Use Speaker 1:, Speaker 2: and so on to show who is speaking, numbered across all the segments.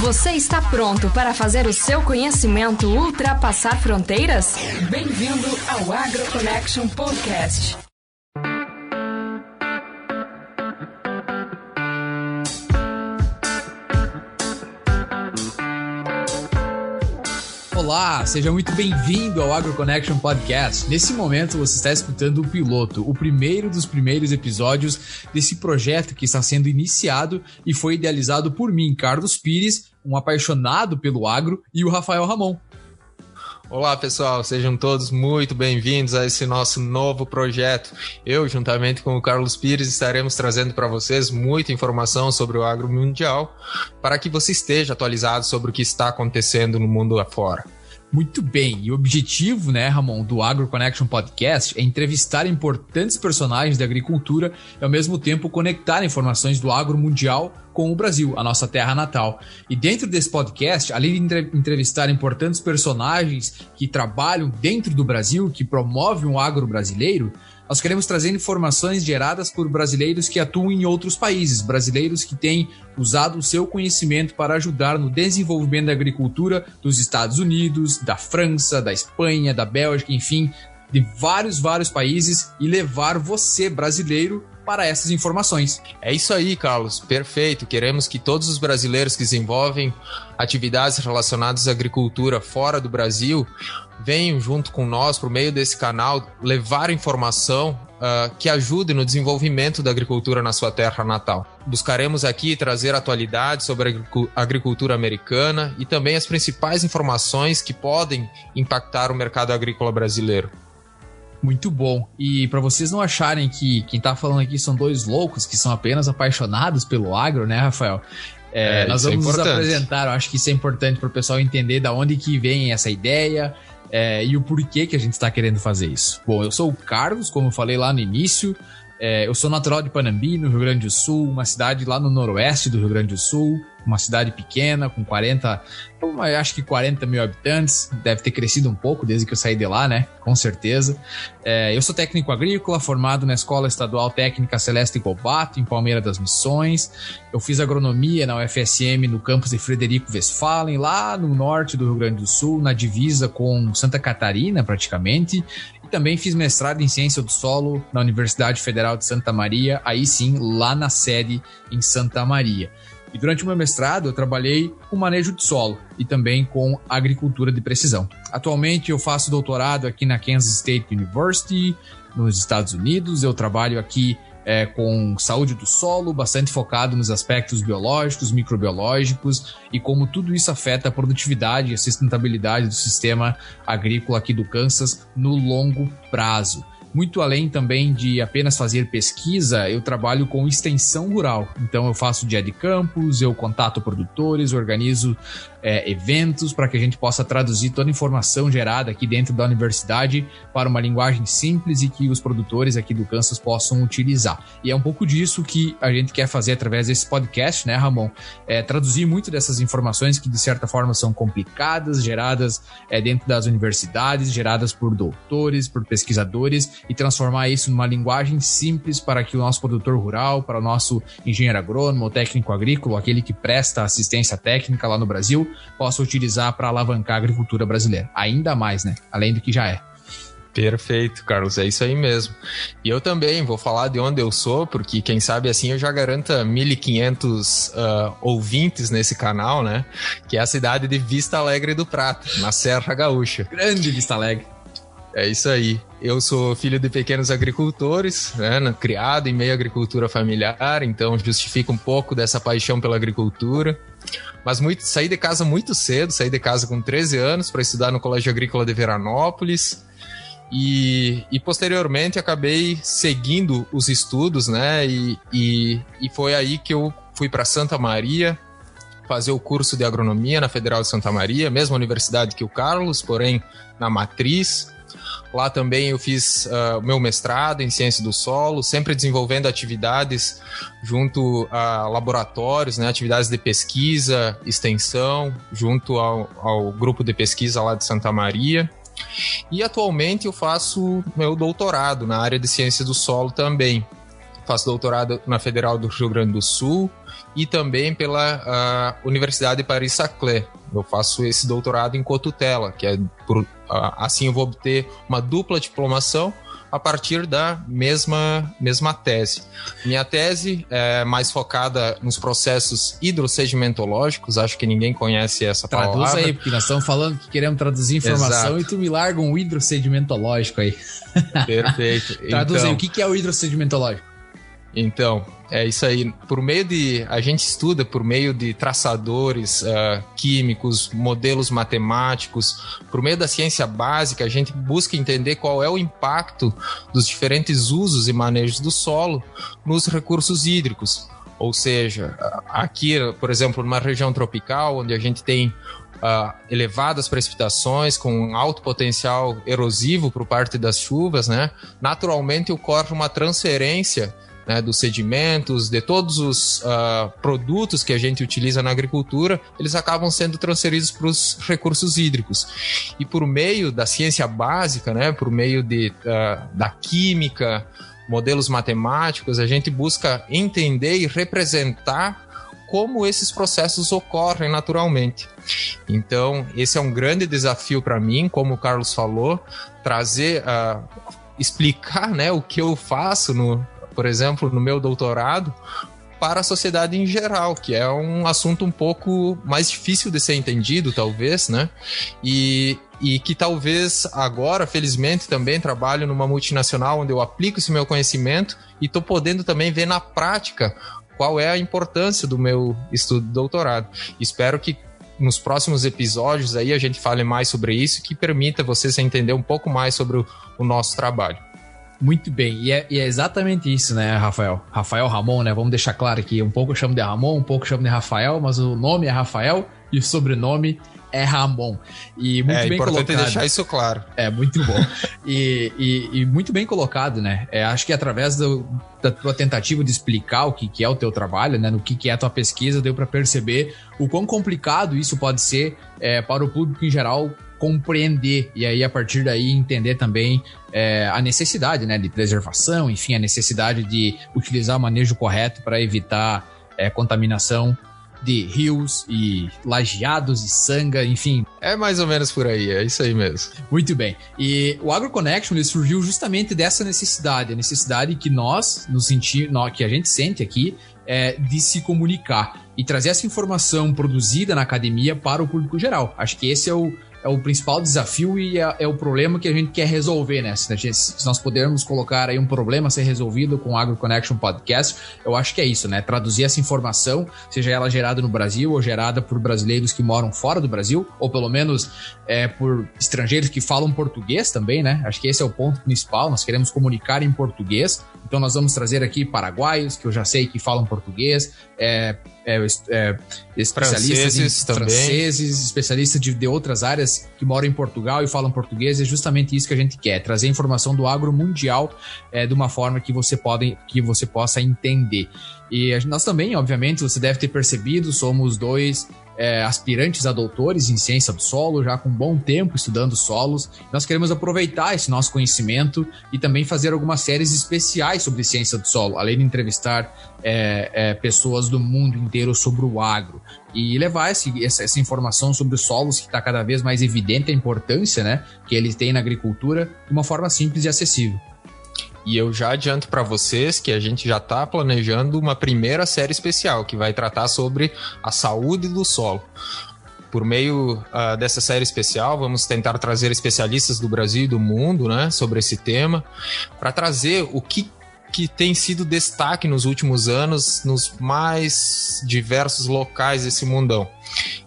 Speaker 1: Você está pronto para fazer o seu conhecimento ultrapassar fronteiras? Bem-vindo ao Agro Connection Podcast.
Speaker 2: Olá, seja muito bem-vindo ao AgroConnection Podcast. Nesse momento você está escutando o piloto, o primeiro dos primeiros episódios desse projeto que está sendo iniciado e foi idealizado por mim, Carlos Pires, um apaixonado pelo agro, e o Rafael Ramon.
Speaker 3: Olá pessoal, sejam todos muito bem-vindos a esse nosso novo projeto. Eu, juntamente com o Carlos Pires, estaremos trazendo para vocês muita informação sobre o agro mundial para que você esteja atualizado sobre o que está acontecendo no mundo afora.
Speaker 2: Muito bem, e o objetivo, né, Ramon, do Agro Connection Podcast é entrevistar importantes personagens da agricultura e ao mesmo tempo conectar informações do agro mundial com o Brasil, a nossa terra natal. E dentro desse podcast, além de entrevistar importantes personagens que trabalham dentro do Brasil, que promovem o agro brasileiro, nós queremos trazer informações geradas por brasileiros que atuam em outros países, brasileiros que têm usado o seu conhecimento para ajudar no desenvolvimento da agricultura dos Estados Unidos, da França, da Espanha, da Bélgica, enfim, de vários, vários países e levar você, brasileiro, para essas informações.
Speaker 3: É isso aí, Carlos. Perfeito. Queremos que todos os brasileiros que desenvolvem atividades relacionadas à agricultura fora do Brasil venham junto com nós, por meio desse canal, levar informação uh, que ajude no desenvolvimento da agricultura na sua terra natal. Buscaremos aqui trazer atualidades sobre a agricultura americana e também as principais informações que podem impactar o mercado agrícola brasileiro.
Speaker 2: Muito bom. E para vocês não acharem que quem tá falando aqui são dois loucos que são apenas apaixonados pelo agro, né, Rafael? É, é, nós é vamos é nos apresentar, eu acho que isso é importante para o pessoal entender da onde que vem essa ideia é, e o porquê que a gente está querendo fazer isso. Bom, eu sou o Carlos, como eu falei lá no início, é, eu sou natural de Panambi, no Rio Grande do Sul, uma cidade lá no noroeste do Rio Grande do Sul, uma cidade pequena, com 40, acho que 40 mil habitantes, deve ter crescido um pouco desde que eu saí de lá, né? Com certeza. É, eu sou técnico agrícola, formado na Escola Estadual Técnica Celeste Gobato, em Palmeira das Missões. Eu fiz agronomia na UFSM no campus de Frederico Westphalen, lá no norte do Rio Grande do Sul, na divisa com Santa Catarina, praticamente também fiz mestrado em ciência do solo na Universidade Federal de Santa Maria, aí sim, lá na sede em Santa Maria. E durante o meu mestrado eu trabalhei com manejo de solo e também com agricultura de precisão. Atualmente eu faço doutorado aqui na Kansas State University, nos Estados Unidos. Eu trabalho aqui é, com saúde do solo, bastante focado nos aspectos biológicos, microbiológicos e como tudo isso afeta a produtividade e a sustentabilidade do sistema agrícola aqui do Kansas no longo prazo. Muito além também de apenas fazer pesquisa, eu trabalho com extensão rural. Então eu faço dia de campos, eu contato produtores, organizo é, eventos para que a gente possa traduzir toda a informação gerada aqui dentro da universidade para uma linguagem simples e que os produtores aqui do Kansas possam utilizar. E é um pouco disso que a gente quer fazer através desse podcast, né, Ramon? É, traduzir muito dessas informações que de certa forma são complicadas, geradas é, dentro das universidades, geradas por doutores, por pesquisadores e transformar isso numa linguagem simples para que o nosso produtor rural, para o nosso engenheiro agrônomo, técnico agrícola, aquele que presta assistência técnica lá no Brasil, possa utilizar para alavancar a agricultura brasileira. Ainda mais, né? Além do que já é.
Speaker 3: Perfeito, Carlos, é isso aí mesmo. E eu também vou falar de onde eu sou, porque quem sabe assim eu já garanto 1.500 uh, ouvintes nesse canal, né? Que é a cidade de Vista Alegre do Prata, na Serra Gaúcha.
Speaker 2: Grande Vista Alegre.
Speaker 3: É isso aí. Eu sou filho de pequenos agricultores, né, criado em meio à agricultura familiar, então justifica um pouco dessa paixão pela agricultura. Mas muito, saí de casa muito cedo, saí de casa com 13 anos para estudar no Colégio Agrícola de Veranópolis. E, e, posteriormente acabei seguindo os estudos, né? E, e, e foi aí que eu fui para Santa Maria fazer o curso de agronomia na Federal de Santa Maria, mesma universidade que o Carlos, porém na matriz. Lá também eu fiz uh, meu mestrado em ciência do solo, sempre desenvolvendo atividades junto a laboratórios, né, atividades de pesquisa, extensão, junto ao, ao grupo de pesquisa lá de Santa Maria. E atualmente eu faço meu doutorado na área de ciência do solo também. faço doutorado na Federal do Rio Grande do Sul e também pela Universidade de Paris-Saclay. Eu faço esse doutorado em cotutela, que é por, assim eu vou obter uma dupla diplomação a partir da mesma, mesma tese. Minha tese é mais focada nos processos hidrossedimentológicos, acho que ninguém conhece essa
Speaker 2: Traduz
Speaker 3: palavra.
Speaker 2: Traduz aí, porque nós estamos falando que queremos traduzir informação Exato. e tu me larga um hidrossedimentológico aí.
Speaker 3: Perfeito.
Speaker 2: Traduz então, aí, o que é o hidrossedimentológico?
Speaker 3: Então, é isso aí. Por meio de. A gente estuda por meio de traçadores uh, químicos, modelos matemáticos, por meio da ciência básica, a gente busca entender qual é o impacto dos diferentes usos e manejos do solo nos recursos hídricos. Ou seja, aqui, por exemplo, numa região tropical, onde a gente tem Uh, elevadas precipitações, com alto potencial erosivo por parte das chuvas, né? Naturalmente ocorre uma transferência né, dos sedimentos, de todos os uh, produtos que a gente utiliza na agricultura, eles acabam sendo transferidos para os recursos hídricos. E por meio da ciência básica, né, por meio de, uh, da química, modelos matemáticos, a gente busca entender e representar como esses processos ocorrem naturalmente. Então, esse é um grande desafio para mim, como o Carlos falou, trazer, uh, explicar né, o que eu faço no, por exemplo, no meu doutorado, para a sociedade em geral, que é um assunto um pouco mais difícil de ser entendido, talvez, né? E, e que talvez agora, felizmente, também trabalho numa multinacional onde eu aplico esse meu conhecimento e estou podendo também ver na prática qual é a importância do meu estudo de doutorado. Espero que nos próximos episódios aí a gente fale mais sobre isso, que permita vocês entender um pouco mais sobre o, o nosso trabalho.
Speaker 2: Muito bem, e é, e é, exatamente isso, né, Rafael? Rafael Ramon, né? Vamos deixar claro aqui, um pouco eu chamo de Ramon, um pouco eu chamo de Rafael, mas o nome é Rafael e o sobrenome é Ramon. E muito
Speaker 3: é,
Speaker 2: bem
Speaker 3: importante
Speaker 2: colocado.
Speaker 3: deixar isso claro.
Speaker 2: É, muito bom. e, e, e, muito bem colocado, né? É, acho que através do, da tua tentativa de explicar o que, que é o teu trabalho, né? No que, que é a tua pesquisa, deu para perceber o quão complicado isso pode ser é, para o público em geral compreender e aí a partir daí entender também é, a necessidade né, de preservação, enfim, a necessidade de utilizar o manejo correto para evitar é, contaminação de rios e lajeados e sanga, enfim.
Speaker 3: É mais ou menos por aí, é isso aí mesmo.
Speaker 2: Muito bem. E o AgroConnection ele surgiu justamente dessa necessidade, a necessidade que nós, no sentido, que a gente sente aqui, é, de se comunicar e trazer essa informação produzida na academia para o público geral. Acho que esse é o, é o principal desafio e é, é, o problema que a gente quer resolver, né? Se, se, nós pudermos colocar aí um problema a ser resolvido com o Agro Connection Podcast, eu acho que é isso, né? Traduzir essa informação, seja ela gerada no Brasil ou gerada por brasileiros que moram fora do Brasil, ou pelo menos é, por estrangeiros que falam português também, né? Acho que esse é o ponto principal. Nós queremos comunicar em português, então nós vamos trazer aqui paraguaios, que eu já sei que falam português, é, é, é, especialistas franceses, em, franceses especialistas de, de, outras áreas que moram em Portugal e falam português. É justamente isso que a gente quer, trazer informação do agro mundial é, de uma forma que você, pode, que você possa entender. E nós também, obviamente, você deve ter percebido, somos dois é, aspirantes a doutores em ciência do solo, já com um bom tempo estudando solos. Nós queremos aproveitar esse nosso conhecimento e também fazer algumas séries especiais sobre ciência do solo, além de entrevistar é, é, pessoas do mundo inteiro sobre o agro e levar esse, essa, essa, informação sobre os solos que está cada vez mais evidente a importância né, que eles têm na agricultura de uma forma simples e acessível.
Speaker 3: E eu já adianto para vocês que a gente já está planejando uma primeira série especial que vai tratar sobre a saúde do solo. Por meio uh, dessa série especial, vamos tentar trazer especialistas do Brasil e do mundo né, sobre esse tema, para trazer o que, que tem sido destaque nos últimos anos nos mais diversos locais desse mundão.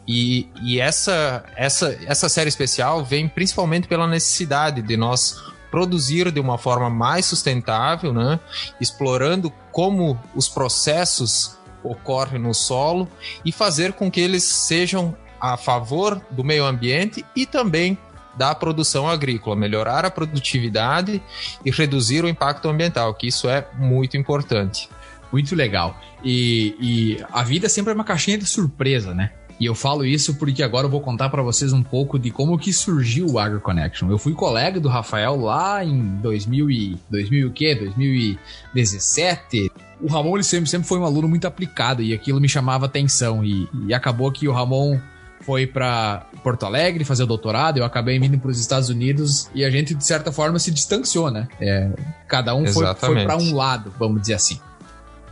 Speaker 3: E, e essa, essa, essa série especial vem principalmente pela necessidade de nós produzir de uma forma mais sustentável, né? explorando como os processos ocorrem no solo e fazer com que eles sejam a favor do meio ambiente e também da produção agrícola, melhorar a produtividade e reduzir o impacto ambiental, que isso é muito importante.
Speaker 2: Muito legal. E, e a vida sempre é uma caixinha de surpresa, né? E eu falo isso porque agora eu vou contar para vocês um pouco de como que surgiu o Agro Connection. Eu fui colega do Rafael lá em 2000 e 2000 o quê? 2017. O Ramon ele sempre, sempre foi um aluno muito aplicado e aquilo me chamava atenção e, e acabou que o Ramon foi para Porto Alegre fazer o doutorado, eu acabei vindo para os Estados Unidos e a gente, de certa forma, se distanciou, né? É, cada um foi, foi para um lado, vamos dizer assim.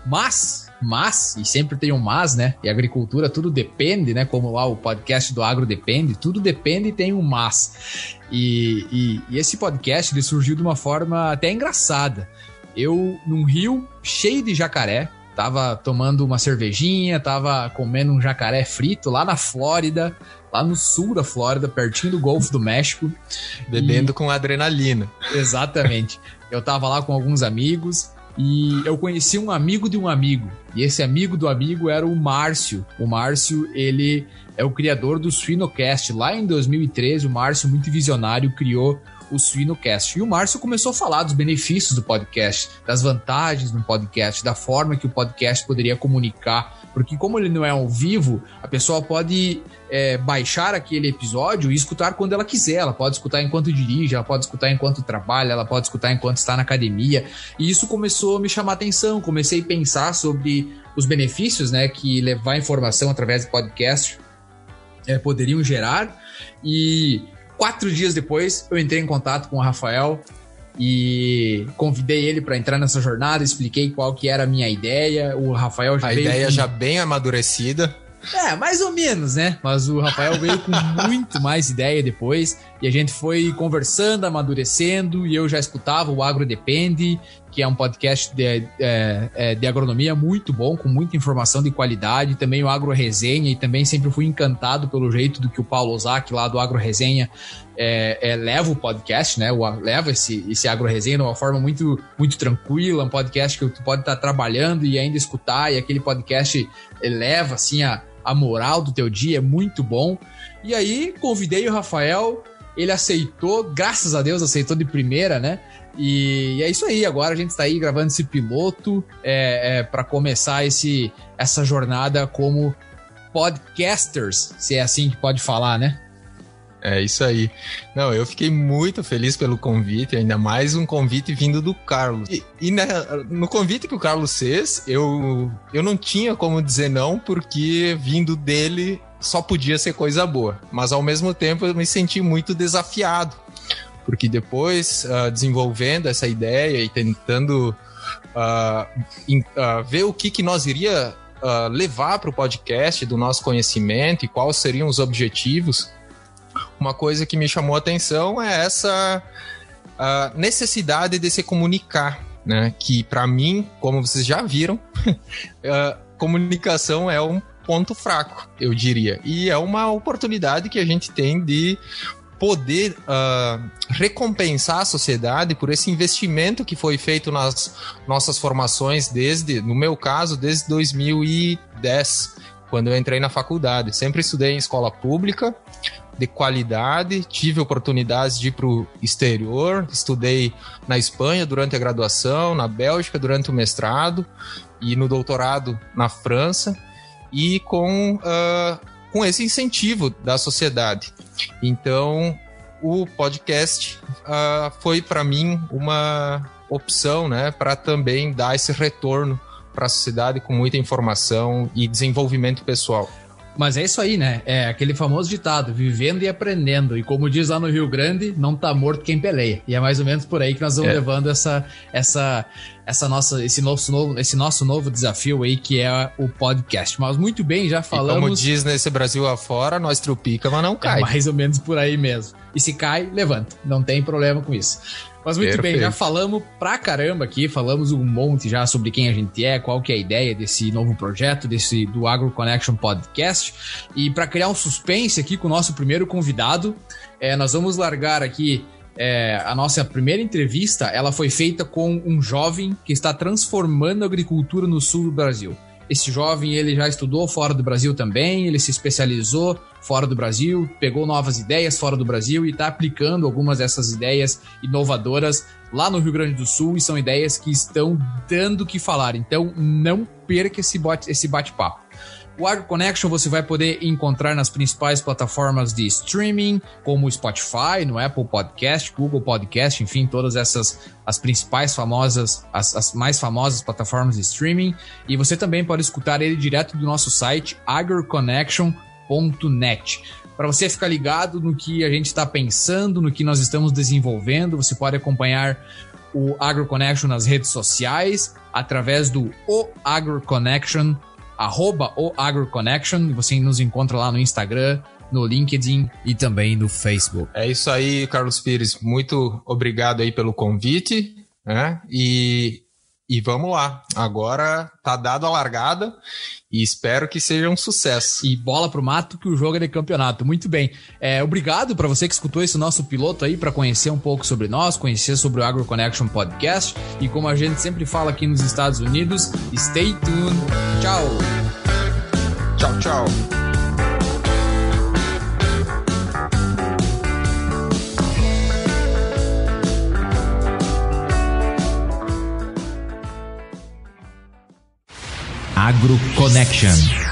Speaker 2: Mas, mas, e sempre tem um mas, né? E agricultura tudo depende, né? Como lá o podcast do Agro depende, tudo depende e tem um mas. E, e, e esse podcast ele surgiu de uma forma até engraçada. Eu, num rio cheio de jacaré, tava tomando uma cervejinha, tava comendo um jacaré frito lá na Flórida, lá no sul da Flórida, pertinho do Golfo do México.
Speaker 3: Bebendo e... com adrenalina.
Speaker 2: Exatamente. Eu tava lá com alguns amigos e eu conheci um amigo de um amigo. E esse amigo do amigo era o Márcio. O Márcio, ele é o criador do Suinocast. Lá em 2013, o Márcio, muito visionário, criou o Suinocast. E o Márcio começou a falar dos benefícios do podcast, das vantagens do podcast, da forma que o podcast poderia comunicar. Porque, como ele não é ao vivo, a pessoa pode é, baixar aquele episódio e escutar quando ela quiser. Ela pode escutar enquanto dirige, ela pode escutar enquanto trabalha, ela pode escutar enquanto está na academia. E isso começou a me chamar atenção. Comecei a pensar sobre os benefícios né, que levar informação através do podcast é, poderiam gerar. E Quatro dias depois, eu entrei em contato com o Rafael e convidei ele para entrar nessa jornada, expliquei qual que era a minha ideia. O Rafael
Speaker 3: já a ideia com... já bem amadurecida.
Speaker 2: É, mais ou menos, né? Mas o Rafael veio com muito mais ideia depois. E a gente foi conversando, amadurecendo. E eu já escutava o Agro Depende, que é um podcast de, é, é, de agronomia muito bom, com muita informação de qualidade. Também o Agro Resenha. E também sempre fui encantado pelo jeito do que o Paulo Ozaki, lá do Agro Resenha, é, é, leva o podcast, né? Leva esse, esse Agro Resenha de uma forma muito, muito tranquila. Um podcast que tu pode estar trabalhando e ainda escutar. E aquele podcast leva, assim, a a moral do teu dia, é muito bom. E aí convidei o Rafael, ele aceitou, graças a Deus aceitou de primeira, né? E, é isso aí, agora a gente está aí gravando esse piloto é, é para começar esse, essa jornada como podcasters, se é assim que pode falar, né?
Speaker 3: É isso aí. Não, eu fiquei muito feliz pelo convite, ainda mais um convite vindo do Carlos. E, e né, no convite que o Carlos fez, eu, eu não tinha como dizer não, porque vindo dele só podia ser coisa boa. Mas ao mesmo tempo eu me senti muito desafiado, porque depois, uh, desenvolvendo essa ideia e tentando uh, in, uh, ver o que, que nós iria levar para o podcast do nosso conhecimento e quais seriam os objetivos uma coisa que me chamou a atenção é essa necessidade de se comunicar, né? Que para mim, como vocês já viram, comunicação é um ponto fraco, eu diria. E é uma oportunidade que a gente tem de poder uh, recompensar a sociedade por esse investimento que foi feito nas nossas formações desde, no meu caso, desde 2010, quando eu entrei na faculdade. Sempre estudei em escola pública, de qualidade, tive oportunidades de ir para o exterior, estudei na Espanha durante a graduação, na Bélgica durante o mestrado e no doutorado na França, e com, uh, com esse incentivo da sociedade. Então, o podcast uh, foi para mim uma opção né, para também dar esse retorno para a sociedade com muita informação e desenvolvimento pessoal.
Speaker 2: Mas é isso aí, né? É aquele famoso ditado, vivendo e aprendendo. E como diz lá no Rio Grande, não tá morto quem peleia. E é mais ou menos por aí que nós vamos é. levando essa, essa, essa nossa, esse nosso novo, esse nosso novo desafio aí que é o podcast. Mas muito bem, já falamos. E
Speaker 3: como diz nesse Brasil afora, nós trupica, mas não cai.
Speaker 2: É mais ou menos por aí mesmo. E se cai, levanta. Não tem problema com isso. Mas muito Perfeito. bem, já falamos pra caramba aqui, falamos um monte já sobre quem a gente é, qual que é a ideia desse novo projeto, desse do Agro Connection Podcast. E para criar um suspense aqui com o nosso primeiro convidado, é, nós vamos largar aqui é, a nossa primeira entrevista. Ela foi feita com um jovem que está transformando a agricultura no sul do Brasil. Esse jovem ele já estudou fora do Brasil também, ele se especializou fora do Brasil, pegou novas ideias fora do Brasil e está aplicando algumas dessas ideias inovadoras lá no Rio Grande do Sul e são ideias que estão dando o que falar. Então não perca esse bate-papo. Esse bate O Agro Connection você vai poder encontrar nas principais plataformas de streaming, como Spotify, no Apple Podcast, Google Podcast, enfim, todas essas as principais famosas, as, as mais famosas plataformas de streaming. E você também pode escutar ele direto do nosso site agroconnection.net para você ficar ligado no que a gente está pensando, no que nós estamos desenvolvendo. Você pode acompanhar o AgroConnection nas redes sociais através do O AgroConnection arroba o AgroConnection. Você nos encontra lá no Instagram, no LinkedIn e também no Facebook.
Speaker 3: É isso aí, Carlos Pires. Muito obrigado aí pelo convite. Né? E e vamos lá. Agora tá dado a largada e espero que seja um sucesso.
Speaker 2: E bola pro mato que o jogo é de campeonato. Muito bem. É, obrigado para você que escutou esse nosso piloto aí para conhecer um pouco sobre nós, conhecer sobre o Agro Connection Podcast e como a gente sempre fala aqui nos Estados Unidos, stay tuned. Tchau.
Speaker 3: Tchau, tchau.
Speaker 4: Agro Connection.